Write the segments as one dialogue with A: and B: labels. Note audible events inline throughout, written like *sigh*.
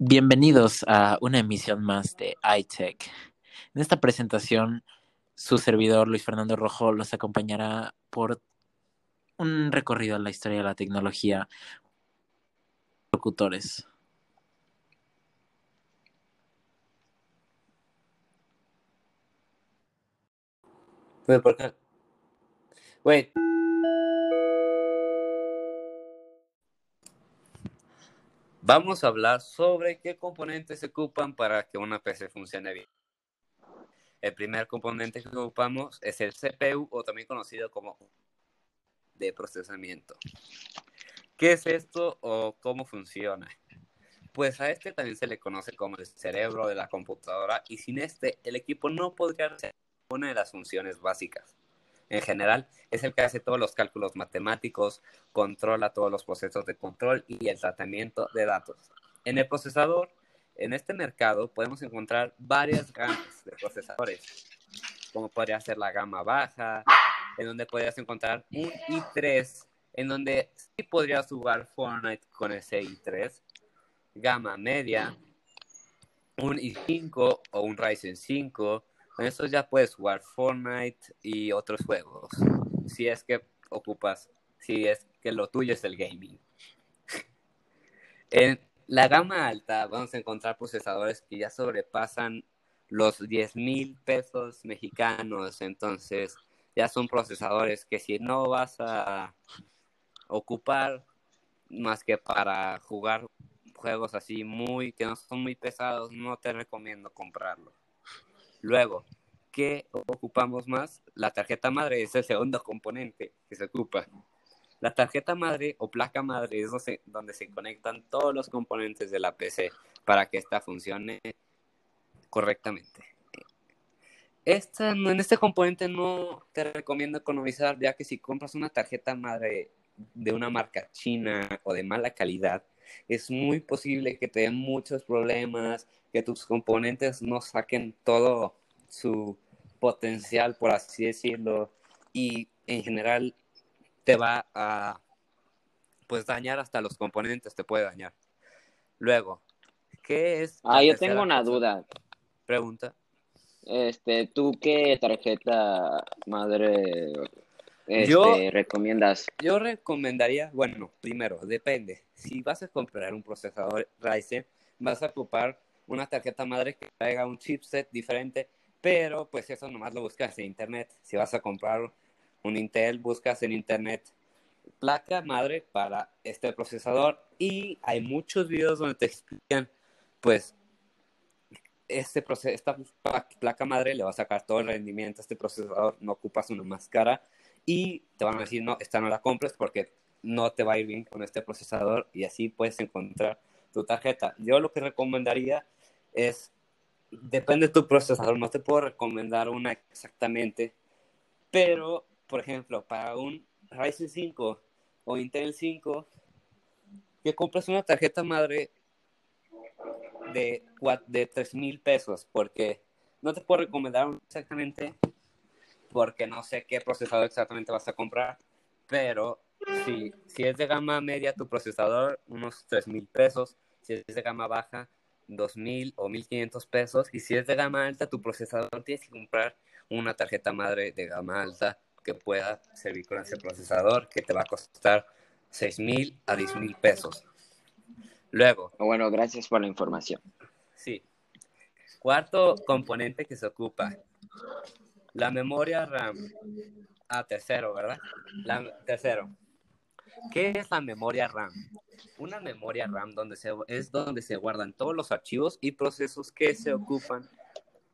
A: Bienvenidos a una emisión más de iTech. En esta presentación, su servidor Luis Fernando Rojo los acompañará por un recorrido a la historia de la tecnología. Locutores.
B: Wait, ¿por? Wait. Vamos a hablar sobre qué componentes se ocupan para que una PC funcione bien. El primer componente que ocupamos es el CPU o también conocido como de procesamiento. ¿Qué es esto o cómo funciona? Pues a este también se le conoce como el cerebro de la computadora y sin este el equipo no podría hacer una de las funciones básicas. En general, es el que hace todos los cálculos matemáticos, controla todos los procesos de control y el tratamiento de datos. En el procesador, en este mercado podemos encontrar varias gamas de procesadores, como podría ser la gama baja, en donde podrías encontrar un i3, en donde sí podrías jugar Fortnite con ese i3, gama media, un i5 o un Ryzen 5, con eso ya puedes jugar Fortnite y otros juegos. Si es que ocupas, si es que lo tuyo es el gaming. en la gama alta vamos a encontrar procesadores que ya sobrepasan los 10 mil pesos mexicanos. Entonces ya son procesadores que si no vas a ocupar más que para jugar juegos así muy que no son muy pesados, no te recomiendo comprarlo. Luego, ¿qué ocupamos más? La tarjeta madre es el segundo componente que se ocupa. La tarjeta madre o placa madre es donde se conectan todos los componentes de la PC para que ésta funcione correctamente. Esta, en este componente no te recomiendo economizar, ya que si compras una tarjeta madre de una marca china o de mala calidad, es muy posible que te den muchos problemas, que tus componentes no saquen todo su potencial, por así decirlo, y en general te va a pues dañar hasta los componentes, te puede dañar. Luego, ¿qué es?
C: Ah, yo tengo una duda.
B: Pregunta.
C: Este, ¿tú qué tarjeta madre este, recomiendas?
B: Yo recomendaría, bueno, primero, depende. Si vas a comprar un procesador Ryzen, vas a ocupar una tarjeta madre que traiga un chipset diferente pero pues eso nomás lo buscas en internet. Si vas a comprar un Intel, buscas en internet placa madre para este procesador y hay muchos videos donde te explican pues este esta placa madre le va a sacar todo el rendimiento a este procesador, no ocupas una más cara y te van a decir no, esta no la compres porque no te va a ir bien con este procesador y así puedes encontrar tu tarjeta. Yo lo que recomendaría es depende de tu procesador, no te puedo recomendar una exactamente, pero, por ejemplo, para un Ryzen 5 o Intel 5, que compres una tarjeta madre de, de 3 mil pesos, porque no te puedo recomendar exactamente, porque no sé qué procesador exactamente vas a comprar, pero si, si es de gama media tu procesador, unos 3 mil pesos, si es de gama baja, 2.000 o 1.500 pesos. Y si es de gama alta, tu procesador tienes que comprar una tarjeta madre de gama alta que pueda servir con ese procesador, que te va a costar 6.000 a 10.000 pesos. Luego.
C: Bueno, gracias por la información.
B: Sí. Cuarto componente que se ocupa. La memoria RAM. Ah, tercero, ¿verdad? La, tercero. ¿Qué es la memoria RAM? Una memoria RAM donde se, es donde se guardan todos los archivos y procesos que se ocupan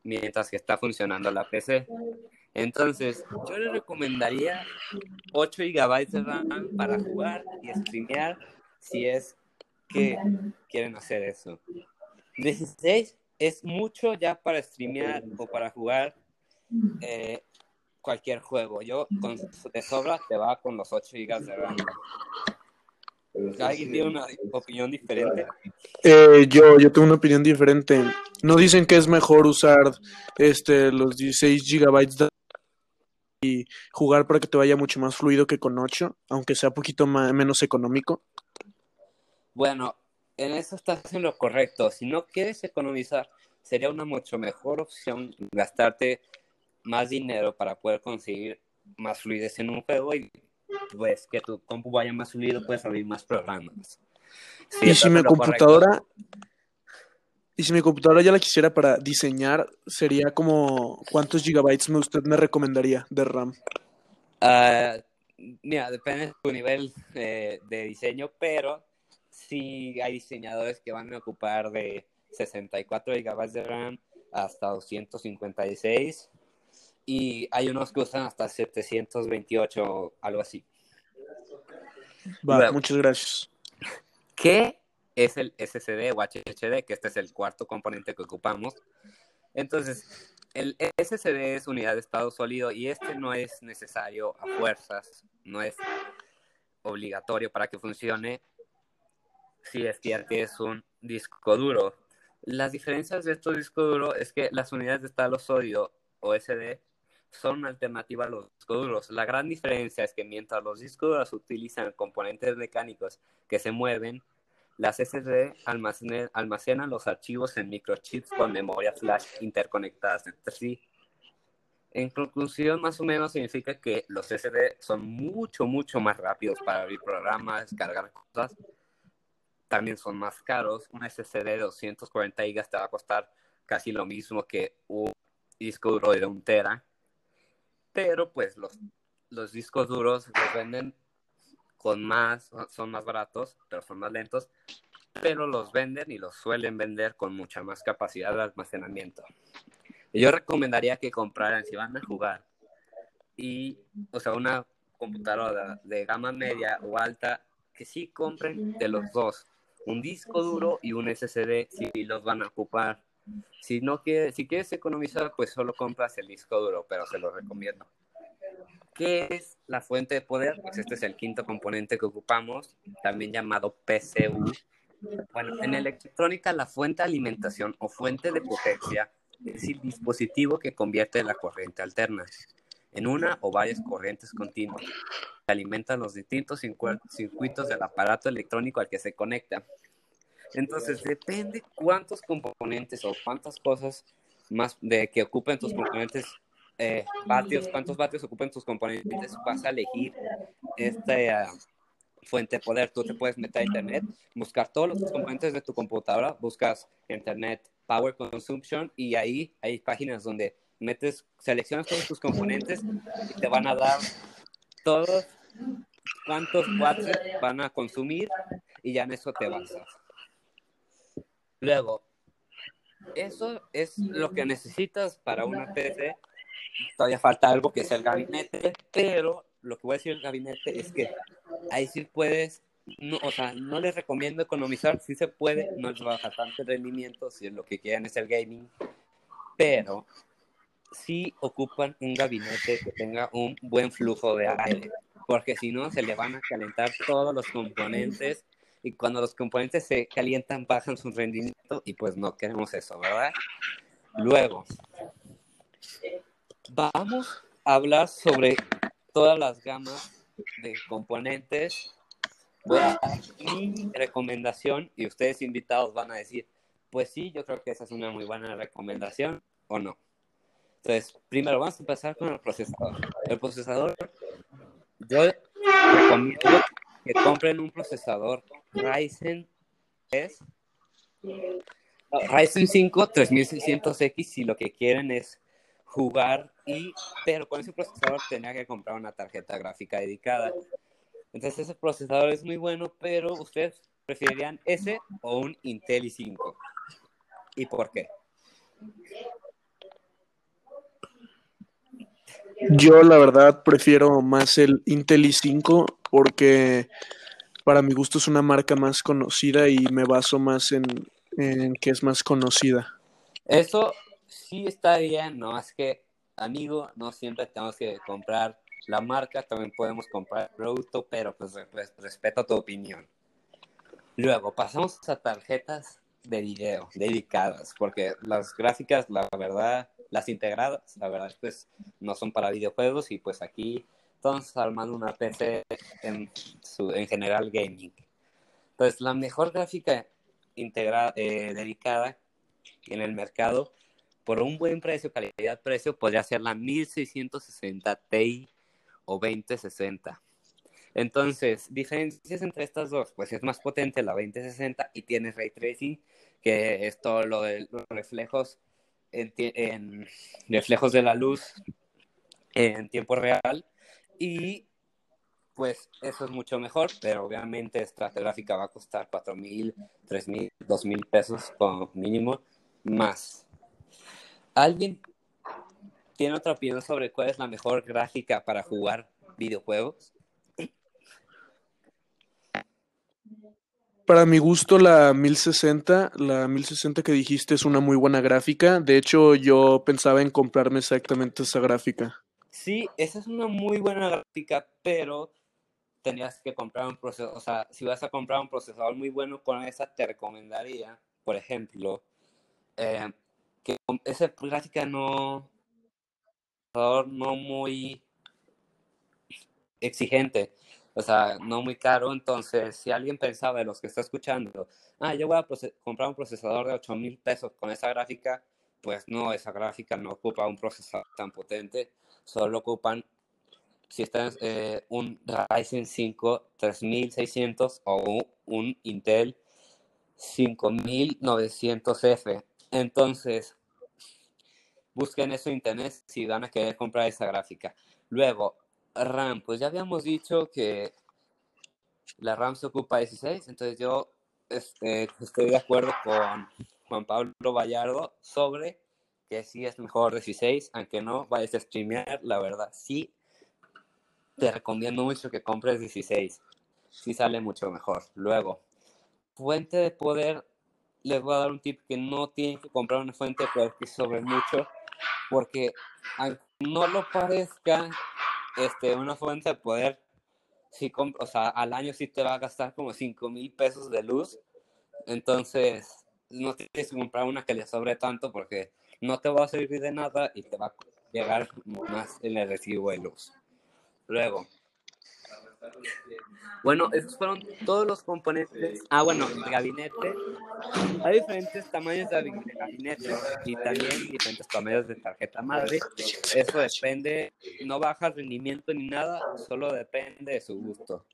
B: mientras que está funcionando la PC. Entonces, yo le recomendaría 8 GB de RAM para jugar y streamear si es que quieren hacer eso. 16 es mucho ya para streamear o para jugar eh, cualquier juego. Yo con de sobra te va con los 8 GB de RAM. ¿Alguien tiene una opinión diferente?
D: Eh, yo, yo tengo una opinión diferente. ¿No dicen que es mejor usar este los 16 GB y jugar para que te vaya mucho más fluido que con 8, aunque sea un poquito más, menos económico?
B: Bueno, en eso estás en lo correcto. Si no quieres economizar, sería una mucho mejor opción gastarte más dinero para poder conseguir más fluidez en un juego y pues que tu compu vaya más fluido, puedes abrir más programas.
D: Y si mi computadora y si mi computadora ya la quisiera para diseñar, sería como cuántos gigabytes usted me recomendaría de RAM.
B: Uh, mira, depende de tu nivel eh, de diseño, pero sí hay diseñadores que van a ocupar de 64 GB de RAM hasta 256 y hay unos que usan hasta 728 algo así.
D: Vale, muchas gracias.
B: ¿Qué es el SSD o HDD? Que este es el cuarto componente que ocupamos. Entonces, el SSD es unidad de estado sólido y este no es necesario a fuerzas, no es obligatorio para que funcione si es que es un disco duro. Las diferencias de estos discos duros es que las unidades de estado sólido o SD son una alternativa a los discos duros. La gran diferencia es que mientras los discos duros utilizan componentes mecánicos que se mueven, las SSD almacenan, los archivos en microchips con memoria flash interconectadas entre sí. En conclusión, más o menos significa que los SSD son mucho, mucho más rápidos para abrir programas, cargar cosas. También son más caros. Un SSD de 240 GB te va a costar casi lo mismo que un disco duro de un tera. Pero pues los, los discos duros los venden con más, son más baratos, pero son más lentos, pero los venden y los suelen vender con mucha más capacidad de almacenamiento. Yo recomendaría que compraran, si van a jugar, y, o sea, una computadora de gama media o alta, que sí compren de los dos, un disco duro y un SSD si los van a ocupar. Si no quieres, si quieres economizar, pues solo compras el disco duro, pero se lo recomiendo. ¿Qué es la fuente de poder? Pues este es el quinto componente que ocupamos, también llamado PCU. Bueno, en electrónica la fuente de alimentación o fuente de potencia es el dispositivo que convierte la corriente alterna en una o varias corrientes continuas que alimentan los distintos circuitos del aparato electrónico al que se conecta. Entonces, depende cuántos componentes o cuántas cosas más de que ocupen tus componentes eh, vatios, cuántos vatios ocupan tus componentes, vas a elegir esta fuente de poder. Tú te puedes meter a internet, buscar todos los componentes de tu computadora, buscas internet power consumption y ahí hay páginas donde metes, seleccionas todos tus componentes y te van a dar todos cuántos watts van a consumir y ya en eso te basas. Luego, eso es lo que necesitas para una PC todavía falta algo que es el gabinete, pero lo que voy a decir el gabinete es que ahí sí puedes, no, o sea, no les recomiendo economizar, sí se puede, no les baja tanto el rendimiento, si lo que quieren es el gaming, pero sí ocupan un gabinete que tenga un buen flujo de aire, porque si no se le van a calentar todos los componentes y cuando los componentes se calientan bajan su rendimiento y pues no queremos eso, ¿verdad? Luego, Vamos a hablar sobre todas las gamas de componentes. Mi recomendación y ustedes invitados van a decir, pues sí, yo creo que esa es una muy buena recomendación o no. Entonces, primero vamos a empezar con el procesador. El procesador, yo recomiendo que compren un procesador Ryzen es Ryzen 5 3600X si lo que quieren es jugar y, pero con ese procesador tenía que comprar una tarjeta gráfica dedicada. Entonces ese procesador es muy bueno, pero ustedes preferirían ese o un Intel i5. ¿Y por qué?
D: Yo la verdad prefiero más el Intel i5 porque para mi gusto es una marca más conocida y me baso más en, que es más conocida.
B: Eso sí está bien, ¿no? Es que, amigo, no siempre tenemos que comprar la marca, también podemos comprar el producto, pero pues respeto tu opinión. Luego, pasamos a tarjetas de video dedicadas, porque las gráficas, la verdad, las integradas, la verdad, pues no son para videojuegos y pues aquí estamos armando una PC en, general gaming. Entonces, la mejor gráfica integrada, eh, dedicada en el mercado por un buen precio, calidad-precio, podría ser la 1660 Ti o 2060. Entonces, diferencias entre estas dos, pues es más potente la 2060 y tiene ray tracing, que es todo lo de los reflejos en, reflejos de la luz en tiempo real y pues eso es mucho mejor, pero obviamente esta gráfica va a costar 4 mil, 3 mil, 2 mil pesos como mínimo más. ¿Alguien tiene otra opinión sobre cuál es la mejor gráfica para jugar videojuegos?
D: Para mi gusto, la 1060, la 1060 que dijiste es una muy buena gráfica. De hecho, yo pensaba en comprarme exactamente esa gráfica.
B: Sí, esa es una muy buena gráfica, pero tenías que comprar un procesador. O sea, si vas a comprar un procesador muy bueno con esa, te recomendaría, por ejemplo, eh, que esa gráfica no, no muy exigente o sea, no muy caro. Entonces, si alguien pensaba de los que está escuchando, ah, yo voy a comprar un procesador de 8 mil pesos con esa gráfica, pues no, esa gráfica no ocupa un procesador tan potente, solo ocupan, si está eh, un Ryzen 5 3600 o un Intel 5900F. Entonces, busquen eso en internet si van a querer comprar esa gráfica. Luego, RAM, pues ya habíamos dicho que la RAM se ocupa 16, entonces yo este, estoy de acuerdo con Juan Pablo Vallardo sobre que sí es mejor 16, aunque no vayas a streamear, la verdad, sí te recomiendo mucho que compres 16, sí sale mucho mejor. Luego, fuente de poder, les voy a dar un tip que no tienen que comprar una fuente de poder que sobre mucho, porque aunque no lo parezca, este, una fuente de poder, si o sea, al año sí te va a gastar como 5 mil pesos de luz. Entonces, no tienes que comprar una que le sobre tanto porque no te va a servir de nada y te va a llegar más en el recibo de luz. Luego, bueno, esos fueron todos los componentes. Ah, bueno, el gabinete. Hay diferentes tamaños de gabinete y también diferentes tamaños de tarjeta madre. Eso depende, no baja rendimiento ni nada, solo depende de su gusto.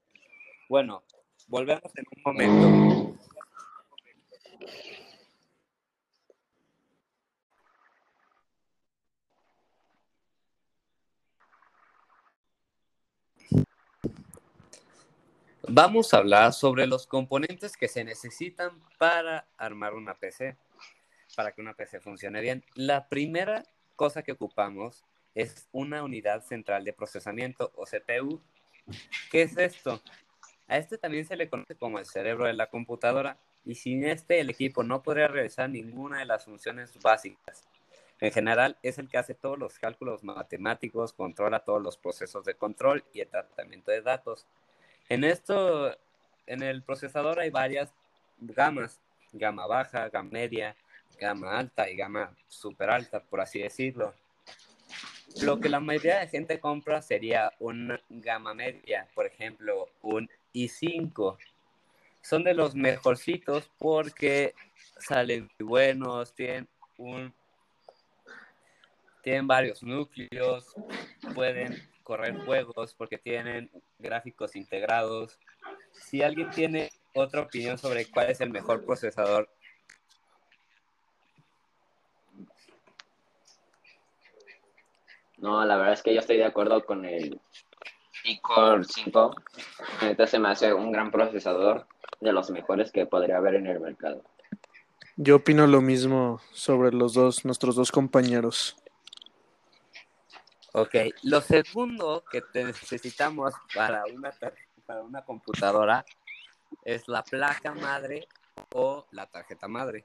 B: Bueno, volvemos en un momento. Vamos a hablar sobre los componentes que se necesitan para armar una PC, para que una PC funcione bien. La primera cosa que ocupamos es una unidad central de procesamiento o CPU. ¿Qué es esto? A este también se le conoce como el cerebro de la computadora y sin este el equipo no podría realizar ninguna de las funciones básicas. En general es el que hace todos los cálculos matemáticos, controla todos los procesos de control y el tratamiento de datos en esto, en el procesador hay varias gamas, gama baja, gama media, gama alta y gama super alta, por así decirlo. Lo que la mayoría de gente compra sería una gama media, por ejemplo, un i5. Son de los mejorcitos porque salen muy buenos, tienen un tienen varios núcleos, pueden correr juegos porque tienen gráficos integrados. Si alguien tiene otra opinión sobre cuál es el mejor procesador.
C: No, la verdad es que yo estoy de acuerdo con el iCore 5. Este se me hace un gran procesador de los mejores que podría haber en el mercado.
D: Yo opino lo mismo sobre los dos, nuestros dos compañeros.
B: Ok, lo segundo que necesitamos para una, para una computadora es la placa madre o la tarjeta madre.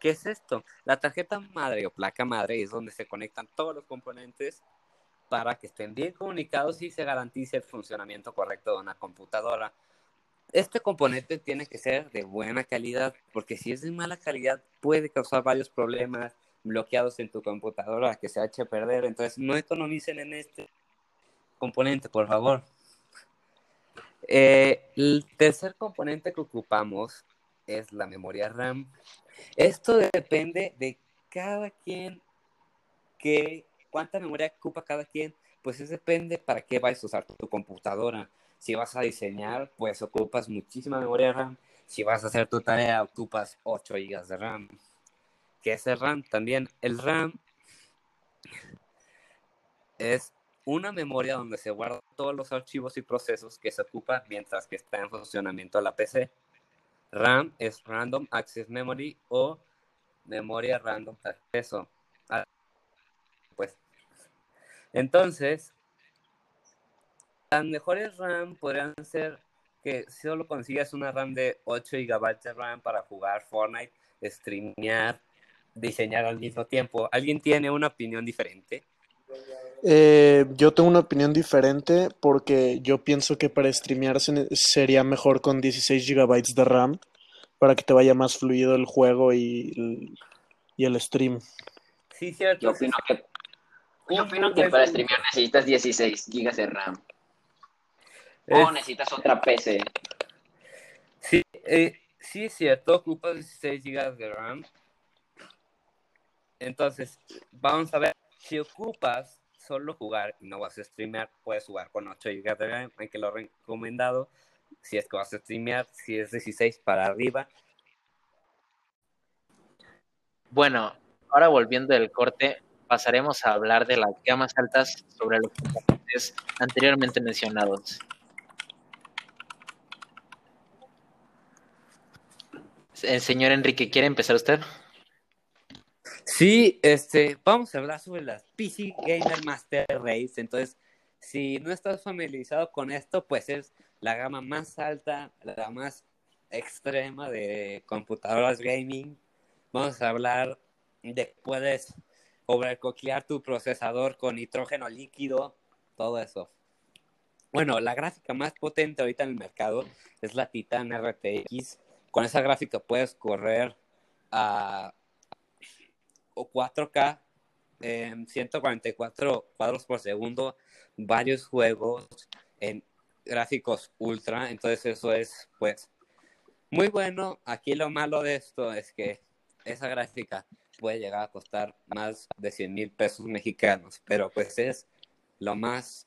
B: ¿Qué es esto? La tarjeta madre o placa madre es donde se conectan todos los componentes para que estén bien comunicados y se garantice el funcionamiento correcto de una computadora. Este componente tiene que ser de buena calidad, porque si es de mala calidad puede causar varios problemas, bloqueados en tu computadora que se ha hecho perder. Entonces, no economicen en este componente, por favor. Eh, el tercer componente que ocupamos es la memoria RAM. Esto depende de cada quien, que, cuánta memoria ocupa cada quien, pues eso depende para qué vas a usar tu computadora. Si vas a diseñar, pues ocupas muchísima memoria RAM. Si vas a hacer tu tarea, ocupas 8 GB de RAM. ¿Qué es el RAM? También el RAM es una memoria donde se guardan todos los archivos y procesos que se ocupan mientras que está en funcionamiento la PC. RAM es Random Access Memory o memoria random de acceso. Pues, entonces, las mejores RAM podrían ser que solo consigas una RAM de 8 GB de RAM para jugar Fortnite, streamear, diseñar al mismo tiempo. ¿Alguien tiene una opinión diferente?
D: Eh, yo tengo una opinión diferente porque yo pienso que para streamear sería mejor con 16 GB de RAM para que te vaya más fluido el juego y, y el stream.
B: Sí, cierto.
C: Yo opino que, yo opino que para streamear necesitas 16 GB de RAM. O necesitas otra PC.
B: Sí, eh, sí es cierto, ocupas 16 GB de RAM. Entonces, vamos a ver, si ocupas solo jugar y no vas a streamear, puedes jugar con 8 GB de aunque lo recomendado si es que vas a streamear, si es 16 para arriba.
A: Bueno, ahora volviendo del corte, pasaremos a hablar de las gamas altas sobre los componentes anteriormente mencionados. El señor Enrique, ¿quiere empezar usted?
B: Sí, este, vamos a hablar sobre las PC Gamer Master Race. Entonces, si no estás familiarizado con esto, pues es la gama más alta, la más extrema de computadoras gaming. Vamos a hablar de que puedes tu procesador con nitrógeno líquido, todo eso. Bueno, la gráfica más potente ahorita en el mercado es la Titan RTX con esa gráfica puedes correr a 4K en 144 cuadros por segundo, varios juegos en gráficos ultra, entonces eso es pues muy bueno. Aquí lo malo de esto es que esa gráfica puede llegar a costar más de 100 mil pesos mexicanos, pero pues es lo más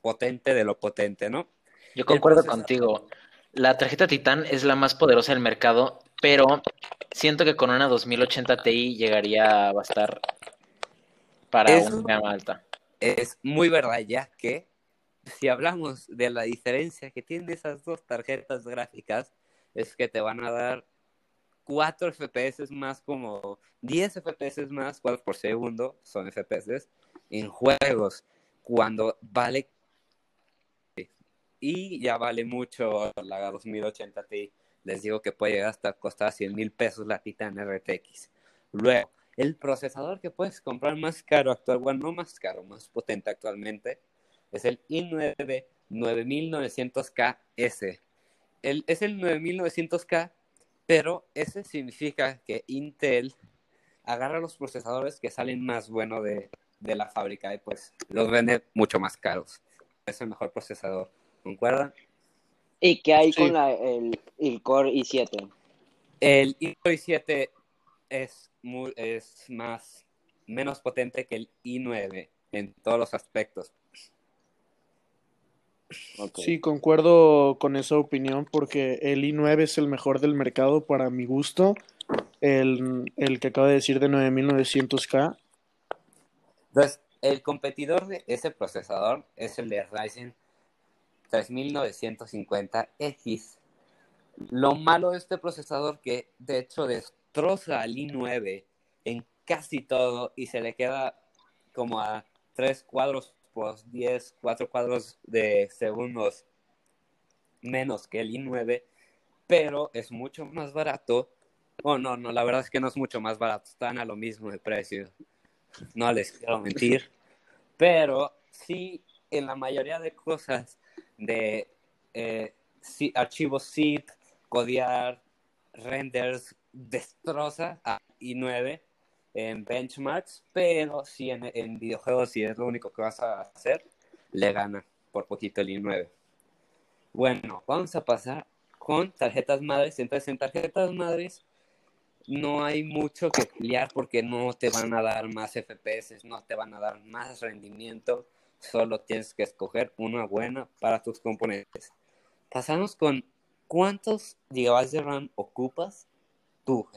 B: potente de lo potente, ¿no?
A: Yo concuerdo contigo. La tarjeta Titan es la más poderosa del mercado, pero siento que con una 2080 Ti llegaría a bastar para una gama alta.
B: Es muy verdad, ya que si hablamos de la diferencia que tienen esas dos tarjetas gráficas, es que te van a dar 4 FPS más como 10 FPS más cuadros por segundo, son FPS, en juegos, cuando vale y ya vale mucho la 2080 Ti. Les digo que puede llegar hasta costar 100 mil pesos la Titan RTX. Luego, el procesador que puedes comprar más caro actual, bueno, no más caro, más potente actualmente, es el i9 9900KS. El, es el 9900K, pero ese significa que Intel agarra los procesadores que salen más buenos de, de la fábrica y pues los vende mucho más caros. Es el mejor procesador. ¿Concuerdan?
C: ¿Y qué hay con el, el, Core i7?
B: El Core i7 es, muy, es más, menos potente que el i9 en todos los aspectos.
D: Sí, concuerdo con esa opinión porque el i9 es el mejor del mercado para mi gusto. El, el que acaba de decir de 9900K.
B: Entonces, el competidor de ese procesador es el de Ryzen 3950X. Lo malo de este procesador que de hecho destroza al i9 en casi todo y se le queda como a 3 cuadros por 10, 4 cuadros de segundos menos que el i9, pero es mucho más barato. Oh, no, no, la verdad es que no es mucho más barato, están a lo mismo de precio. No les quiero mentir, pero sí, en la mayoría de cosas de eh, archivos zip, codear, renders, destroza a i9 en benchmarks, pero si en, videojuegos, si es lo único que vas a hacer, le gana por poquito el i9. Bueno, vamos a pasar con tarjetas madres. Entonces, en tarjetas madres no hay mucho que pelear porque no te van a dar más FPS, no te van a dar más rendimiento. Solo tienes que escoger una buena para tus componentes. Pasamos con cuántos gigabytes de RAM ocupas tú.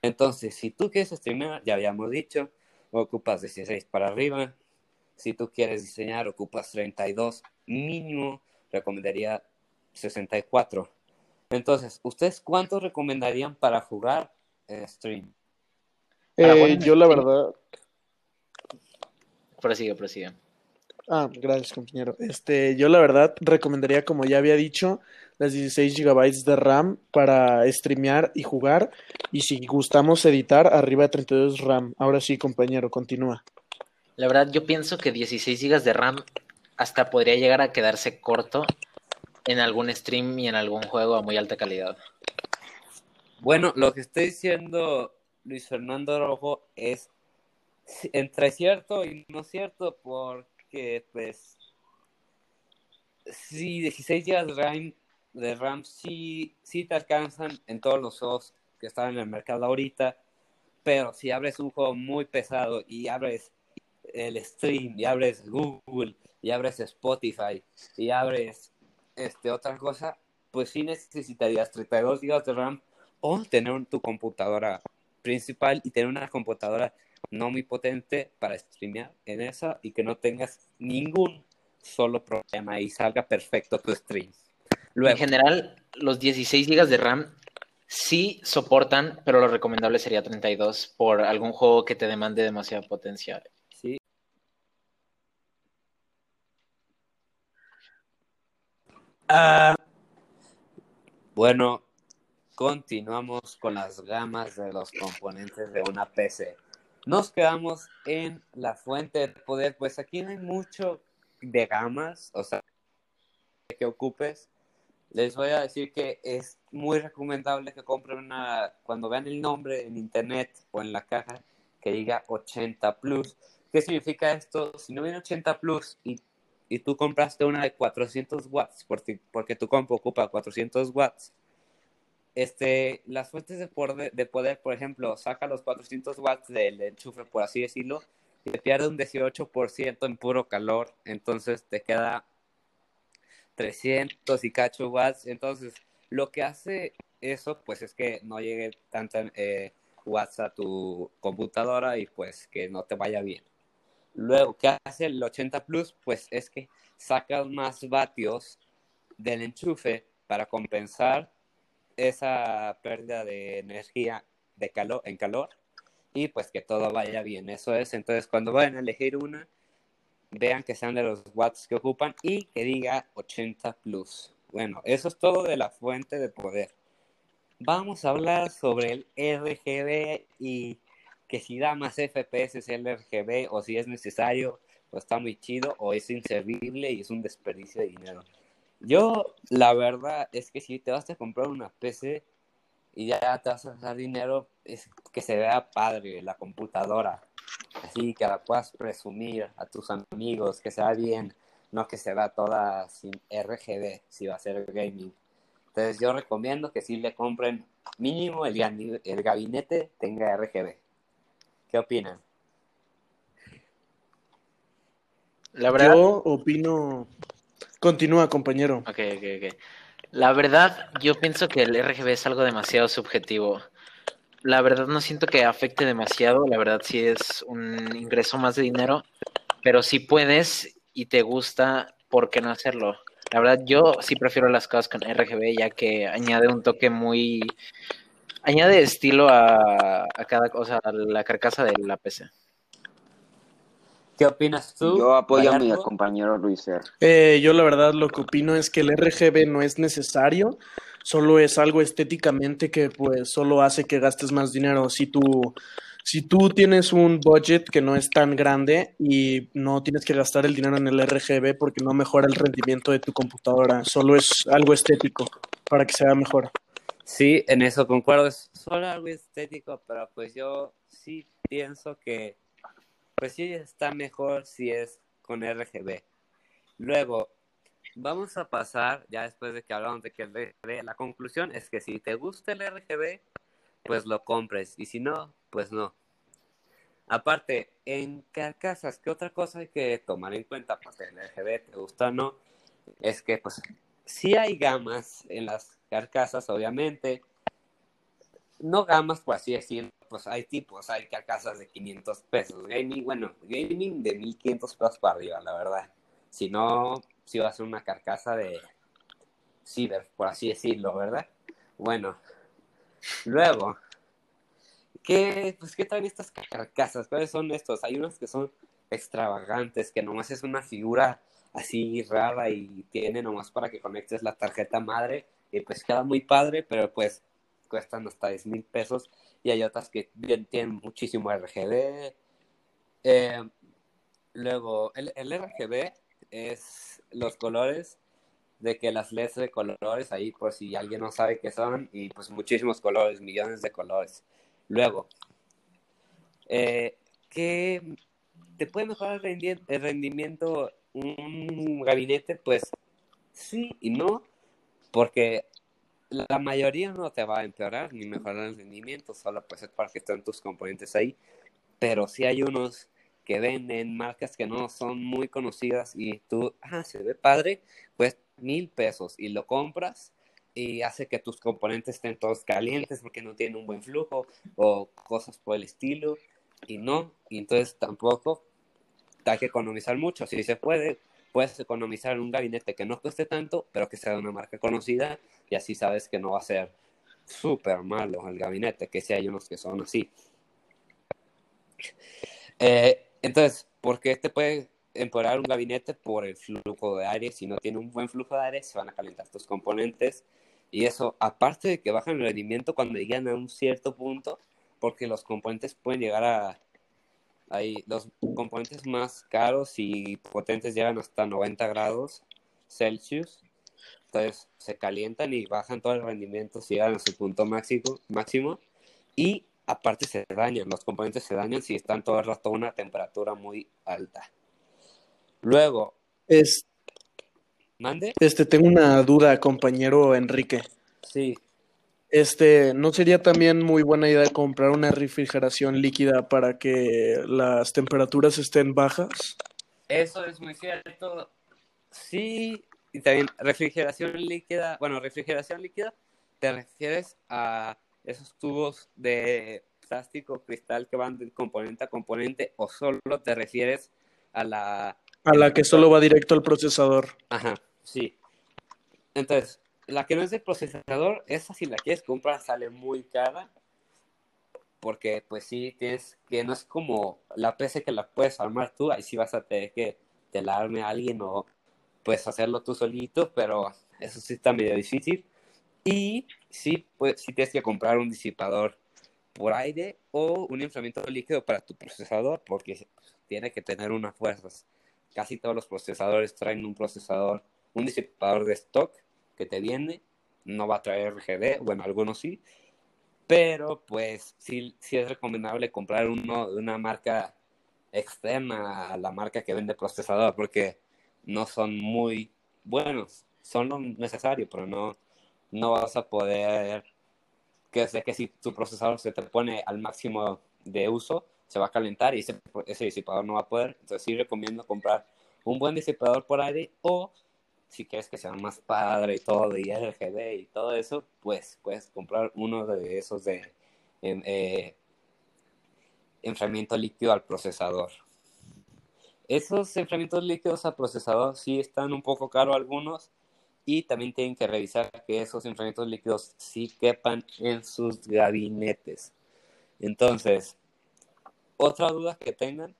B: Entonces, si tú quieres streamear, ya habíamos dicho, ocupas 16 para arriba. Si tú quieres diseñar, ocupas 32 mínimo. Recomendaría 64. Entonces, ¿ustedes cuántos recomendarían para jugar en stream?
D: Eh, yo la verdad.
A: Prosigue, prosigue.
D: Ah, gracias, compañero. Este, yo la verdad recomendaría, como ya había dicho, las 16 GB de RAM para streamear y jugar. Y si gustamos editar, arriba de 32 RAM. Ahora sí, compañero, continúa.
A: La verdad, yo pienso que 16 GB de RAM hasta podría llegar a quedarse corto en algún stream y en algún juego a muy alta calidad.
B: Bueno, lo que está diciendo Luis Fernando Rojo es entre cierto y no cierto porque pues si 16 GB de RAM, de RAM sí, sí te alcanzan en todos los juegos que están en el mercado ahorita, pero si abres un juego muy pesado y abres el stream y abres Google y abres Spotify y abres este, otra cosa, pues sí necesitarías 32 GB de RAM o tener tu computadora principal y tener una computadora no muy potente para streamear en esa y que no tengas ningún solo problema y salga perfecto tu stream.
A: En general, los 16 GB de RAM sí soportan, pero lo recomendable sería 32 por algún juego que te demande demasiada potencia.
B: Ah. Bueno, continuamos con las gamas de los componentes de una PC. Nos quedamos en la fuente de poder, pues aquí no hay mucho de gamas, o sea, que ocupes. Les voy a decir que es muy recomendable que compren una, cuando vean el nombre en internet o en la caja, que diga 80 Plus. ¿Qué significa esto? Si no viene 80 Plus y y tú compraste una de 400 watts, porque, porque tu compu ocupa 400 watts, este, las fuentes de poder, de poder, por ejemplo, saca los 400 watts del enchufe, por así decirlo, y te pierde un 18% en puro calor, entonces te queda 300 y cacho watts, entonces lo que hace eso, pues es que no llegue tanta eh, watts a tu computadora y pues que no te vaya bien. Luego, ¿qué hace el 80 Plus? Pues es que saca más vatios del enchufe para compensar esa pérdida de energía de calor, en calor y pues que todo vaya bien. Eso es, entonces cuando vayan a elegir una, vean que sean de los watts que ocupan y que diga 80 plus. Bueno, eso es todo de la fuente de poder. Vamos a hablar sobre el RGB y que si da más FPS el RGB o si es necesario, pues está muy chido o es inservible y es un desperdicio de dinero. Yo, la verdad es que si te vas a comprar una PC y ya te vas a gastar dinero, es que se vea padre la computadora. Así que la puedas presumir a tus amigos, que sea bien, no que se vea toda sin RGB, si va a ser gaming. Entonces yo recomiendo que si le compren mínimo el, el gabinete tenga RGB. ¿Qué opinan?
D: La verdad... Yo opino... Continúa, compañero.
A: Ok, ok, ok. La verdad, yo pienso que el RGB es algo demasiado subjetivo. La verdad no siento que afecte demasiado, la verdad sí es un ingreso más de dinero, pero si puedes y te gusta, ¿por qué no hacerlo? La verdad yo sí prefiero las cosas con RGB ya que añade un toque muy añade estilo a, cada cosa, a la carcasa de la PC.
B: ¿Qué opinas tú?
C: Yo apoyo a mi compañero Luis.
D: Eh, yo la verdad lo que opino es que el RGB no es necesario, solo es algo estéticamente que pues solo hace que gastes más dinero. Si tú, si tú tienes un budget que no es tan grande y no tienes que gastar el dinero en el RGB porque no mejora el rendimiento de tu computadora, solo es algo estético para que sea mejor.
B: Sí, en eso concuerdo, es solo algo estético, pero pues yo sí pienso que pues sí está mejor si es con RGB. Luego, vamos a pasar, ya después de que hablamos de que el RGB, la conclusión es que si te gusta el RGB, pues lo compres, y si no, pues no. Aparte, en carcasas, ¿qué otra cosa hay que tomar en cuenta? Pues el RGB, te gusta o no, es que pues sí hay gamas en las carcasas, obviamente. No gamas, por así decirlo, pues hay tipos, hay carcasas de 500 pesos. Gaming, bueno, gaming de 1500 pesos para arriba, la verdad. Si no, si va a ser una carcasa de ciber, por así decirlo, ¿verdad? Bueno, luego, ¿qué, pues, ¿qué estas carcasas? ¿Cuáles son estos? Hay unos que son extravagantes, que nomás es una figura así rara y tiene nomás para que conectes la tarjeta madre y pues queda muy padre, pero pues cuestan hasta 10 mil pesos y hay otras que tienen muchísimo RGB. Eh, luego, el, RGB es los colores de que las LEDs de colores ahí por si alguien no sabe qué son y pues muchísimos colores, millones de colores. Luego, eh, ¿qué te puede mejorar el rendimiento un gabinete? Pues sí y no, porque la mayoría no te va a empeorar ni mejorar el rendimiento, solo pues es para que estén tus componentes ahí, pero sí hay unos que venden marcas que no son muy conocidas y tú, ah, se ve padre, pues mil pesos y lo compras y hace que tus componentes estén todos calientes porque no tienen un buen flujo o cosas por el estilo y no, y entonces tampoco hay que economizar mucho, si se puede, puedes economizar un gabinete que no cueste tanto, pero que sea de una marca conocida y así sabes que no va a ser súper malo el gabinete, que si hay unos que son así. Eh, entonces, ¿por qué te puede empeorar un gabinete? Por el flujo de aire. Si no tiene un buen flujo de aire, se van a calentar tus componentes. Y eso, aparte de que bajan el rendimiento cuando llegan a un cierto punto, porque los componentes pueden llegar a... Ahí, los componentes más caros y potentes llegan hasta 90 grados Celsius. Entonces se calientan y bajan todo el rendimiento si llegan a su punto máximo. máximo y aparte se dañan, los componentes se dañan si están todo el rato a una temperatura muy alta. Luego.
D: Es...
B: ¿Mande?
D: Este, tengo una duda, compañero Enrique.
B: Sí.
D: Este, ¿no sería también muy buena idea comprar una refrigeración líquida para que las temperaturas estén bajas?
B: Eso es muy cierto. Sí, y también refrigeración líquida, bueno, refrigeración líquida, te refieres a esos tubos de plástico, cristal que van de componente a componente o solo te refieres a la...
D: A la que solo va directo al procesador.
B: Ajá, sí. Entonces, la que no es del procesador, esa si la quieres comprar sale muy cara. Porque pues sí, tienes que no es como la PC que la puedes armar tú, ahí sí vas a tener que te la arme a alguien o puedes hacerlo tú solito, pero eso sí está medio difícil. Y sí, pues, sí tienes que comprar un disipador por aire o un enfriamiento líquido para tu procesador, porque tiene que tener unas fuerzas. Casi todos los procesadores traen un procesador, un disipador de stock te viene. No va a traer RGB, bueno, algunos sí. Pero pues sí, sí es recomendable comprar uno de una marca externa a la marca que vende procesador, porque no son muy buenos. Son lo necesario, pero no, no vas a poder, que es que si tu procesador se te pone al máximo de uso, se va a calentar y ese, ese disipador no va a poder. Entonces sí recomiendo comprar un buen disipador por aire o si quieres que sea más padre y todo, y RGB y todo eso, pues puedes comprar uno de esos de eh, enfriamiento líquido al procesador. Esos enfriamientos líquidos al procesador sí están un poco caros algunos, y también tienen que revisar que esos enfriamientos líquidos sí quepan en sus gabinetes. Entonces, otra duda que tengan,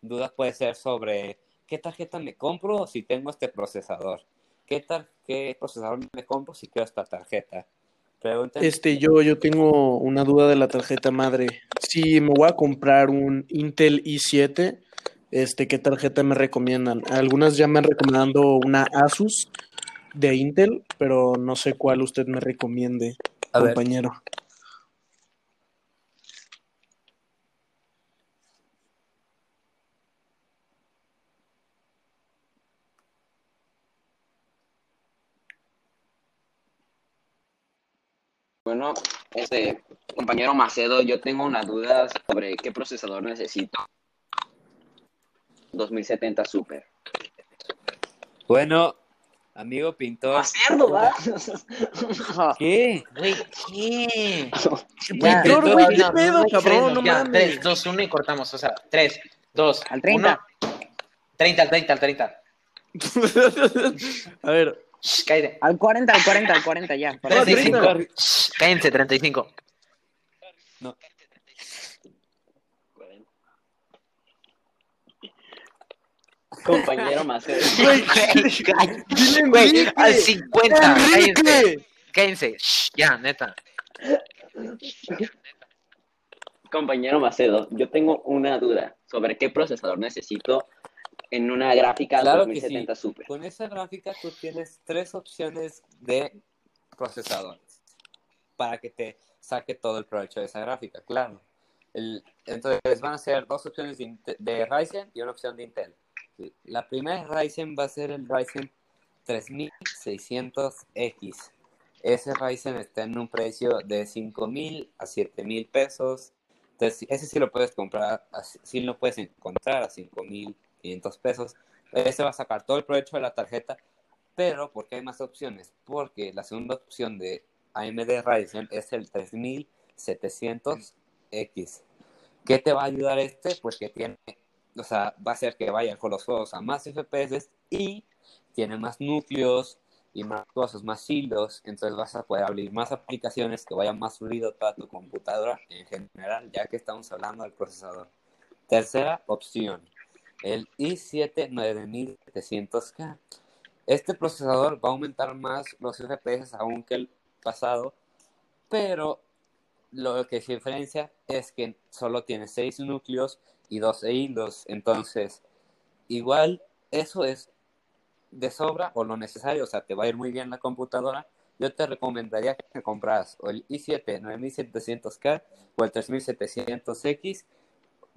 B: dudas puede ser sobre qué tarjeta me compro si tengo este procesador. ¿Qué, tal, qué procesador me compro si quiero esta tarjeta?
D: Este, yo, yo tengo una duda de la tarjeta madre. Si me voy a comprar un Intel i7, este, ¿qué tarjeta me recomiendan? Algunas ya me han recomendado una Asus de Intel, pero no sé cuál usted me recomiende, compañero.
C: Bueno, este compañero Macedo, yo tengo una duda sobre qué procesador necesito. 2070 Super.
B: Bueno, amigo pintor.
C: Macedo, ¿va? *laughs*
B: ¿Qué?
E: Güey, ¿qué?
B: Ya,
D: Pintor, güey,
B: no,
D: qué
E: no,
D: pedo,
E: no
D: cabrón, no
E: ya,
D: mames.
E: 3, 2, 1 y cortamos. O sea, 3, 2,
F: Al 30.
E: 30, al 30, al 30. *laughs*
D: A ver,
E: Shh, cállate.
F: Al 40, al 40, al 40 ya. *laughs* para-
E: 35.
D: 30.
E: Shh, Cállense, 35.
C: Compañero Macedo.
D: güey,
E: Güey, güey, al 50. Cállense. Cállense. Shh, Ya, neta.
C: Compañero Macedo, yo tengo una duda sobre qué procesador necesito en una gráfica
B: Claro que
C: 2070
B: sí.
C: Super.
B: Con esa gráfica tú tienes tres opciones de procesadores para que te saque todo el provecho de esa gráfica, claro. El- entonces van a ser dos opciones de, Ryzen y una opción de Intel. La primera Ryzen va a ser el Ryzen 3600X. Ese Ryzen está en un precio de 5000 a 7000 pesos. Entonces, ese sí lo puedes comprar, sí lo puedes encontrar a 5500 pesos. Ese va a sacar todo el provecho de la tarjeta, pero ¿por qué hay más opciones? Porque la segunda opción de AMD Ryzen es el 3700X. ¿Qué te va a ayudar este? Pues que tiene, o sea, va a hacer que vayan con los juegos a más FPS y tiene más núcleos y más cosas, más hilos, entonces vas a poder abrir más aplicaciones que vayan más fluido toda tu computadora en general, ya que estamos hablando del procesador. Tercera opción, el i7 9700K. Este procesador va a aumentar más los FPS aún que el pasado, pero lo que se diferencia es que solo tiene 6 núcleos y 12 hilos, entonces igual eso es de sobra o lo necesario, o sea, te va a ir muy bien la computadora. Yo te recomendaría que compras el i7 9700K o el 3700X,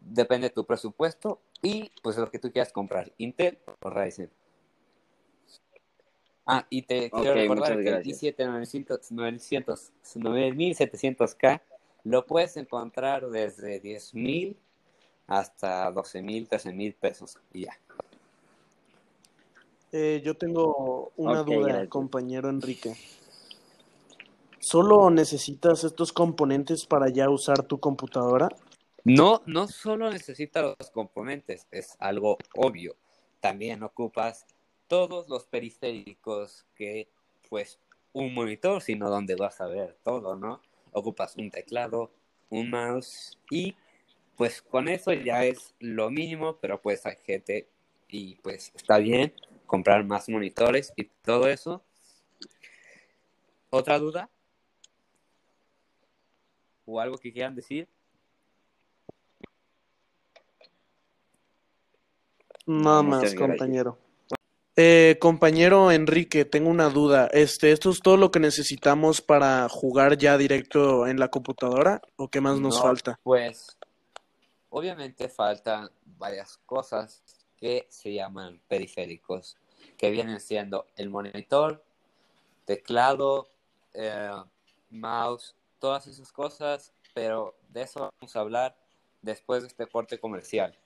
B: depende de tu presupuesto y pues lo que tú quieras comprar, Intel o Ryzen. Ah, y te quiero recordar que el
C: gracias.
B: i7 900, 900, 9700K lo puedes encontrar desde 10.000 hasta 12.000, 13.000 pesos y ya.
D: Eh, yo tengo una duda,
C: gracias.
D: compañero Enrique. ¿Solo necesitas estos componentes para ya usar tu computadora?
B: No, no solo necesitas los componentes, es algo obvio. También ocupas todos los periféricos que, pues, un monitor, sino donde vas a ver todo, ¿no? Ocupas un teclado, un mouse y, pues, con eso ya es lo mínimo, pero pues hay gente y, pues, está bien comprar más monitores y todo eso. ¿Otra duda? ¿O algo que quieran decir?
D: Nada
C: Muchas
D: más, compañero. Eh, compañero Enrique, tengo una duda. Este, ¿esto es todo lo que necesitamos para jugar ya directo en la computadora? ¿O qué más nos
B: No,
D: falta?
B: Pues obviamente faltan varias cosas que se llaman periféricos, que vienen siendo el monitor, teclado, eh, mouse, todas esas cosas, pero de eso vamos a hablar después de este corte comercial.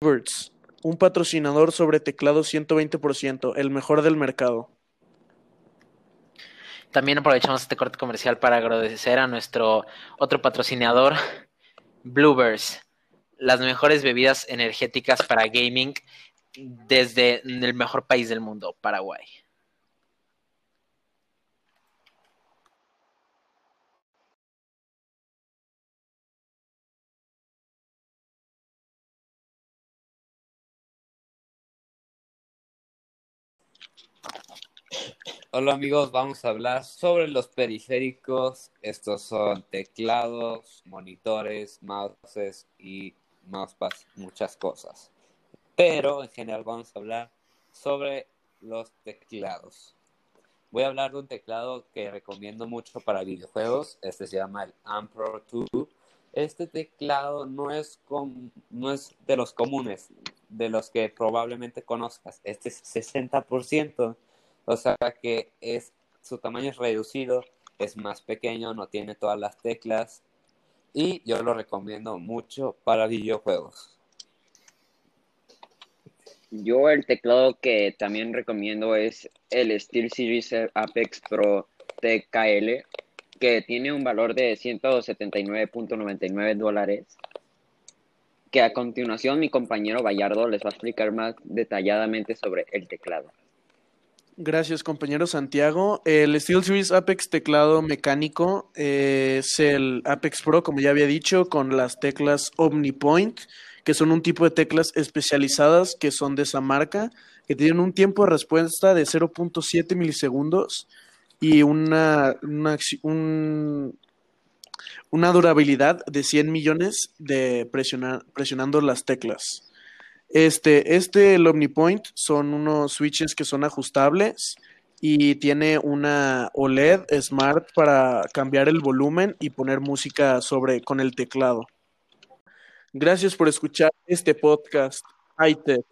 D: Birds, un patrocinador sobre teclado 120%, el mejor del mercado.
E: También aprovechamos este corte comercial para agradecer a nuestro otro patrocinador, Bluebirds, las mejores bebidas energéticas para gaming desde el mejor país del mundo, Paraguay.
B: Hola amigos, vamos a hablar sobre los periféricos. Estos son teclados, monitores, mouses y mousepads, muchas cosas. Pero en general vamos a hablar sobre los teclados. Voy a hablar de un teclado que recomiendo mucho para videojuegos. Este se llama el Ampro 2. Este teclado no es, no es de los comunes, de los que probablemente conozcas. Este es 60%. O sea que es su tamaño es reducido, es más pequeño, no tiene todas las teclas y yo lo recomiendo mucho para videojuegos.
C: Yo el teclado que también recomiendo es el SteelSeries Apex Pro TKL, que tiene un valor de 179.99 dólares. Que a continuación mi compañero Bayardo les va a explicar más detalladamente sobre el teclado.
D: Gracias, compañero Santiago. El SteelSeries Apex teclado mecánico eh, es el Apex Pro, como ya había dicho, con las teclas OmniPoint que son un tipo de teclas especializadas que son de esa marca, que tienen un tiempo de respuesta de 0.7 milisegundos y una, una, durabilidad de 100 millones de presionando las teclas. Este, este, el OmniPoint, son unos switches que son ajustables y tiene una OLED Smart para cambiar el volumen y poner música sobre con el teclado. Gracias por escuchar este podcast iTech.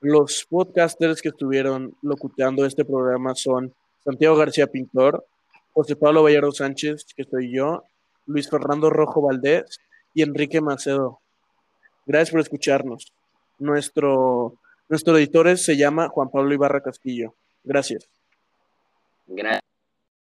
D: Los podcasters que estuvieron locuteando este programa son Santiago García Pintor, José Pablo Vallardo Sánchez, que soy yo, Luis Fernando Rojo Valdés y Enrique Macedo. Gracias por escucharnos. Nuestro, nuestro editor se llama Juan Pablo Ibarra Castillo. Gracias.
C: Gracias.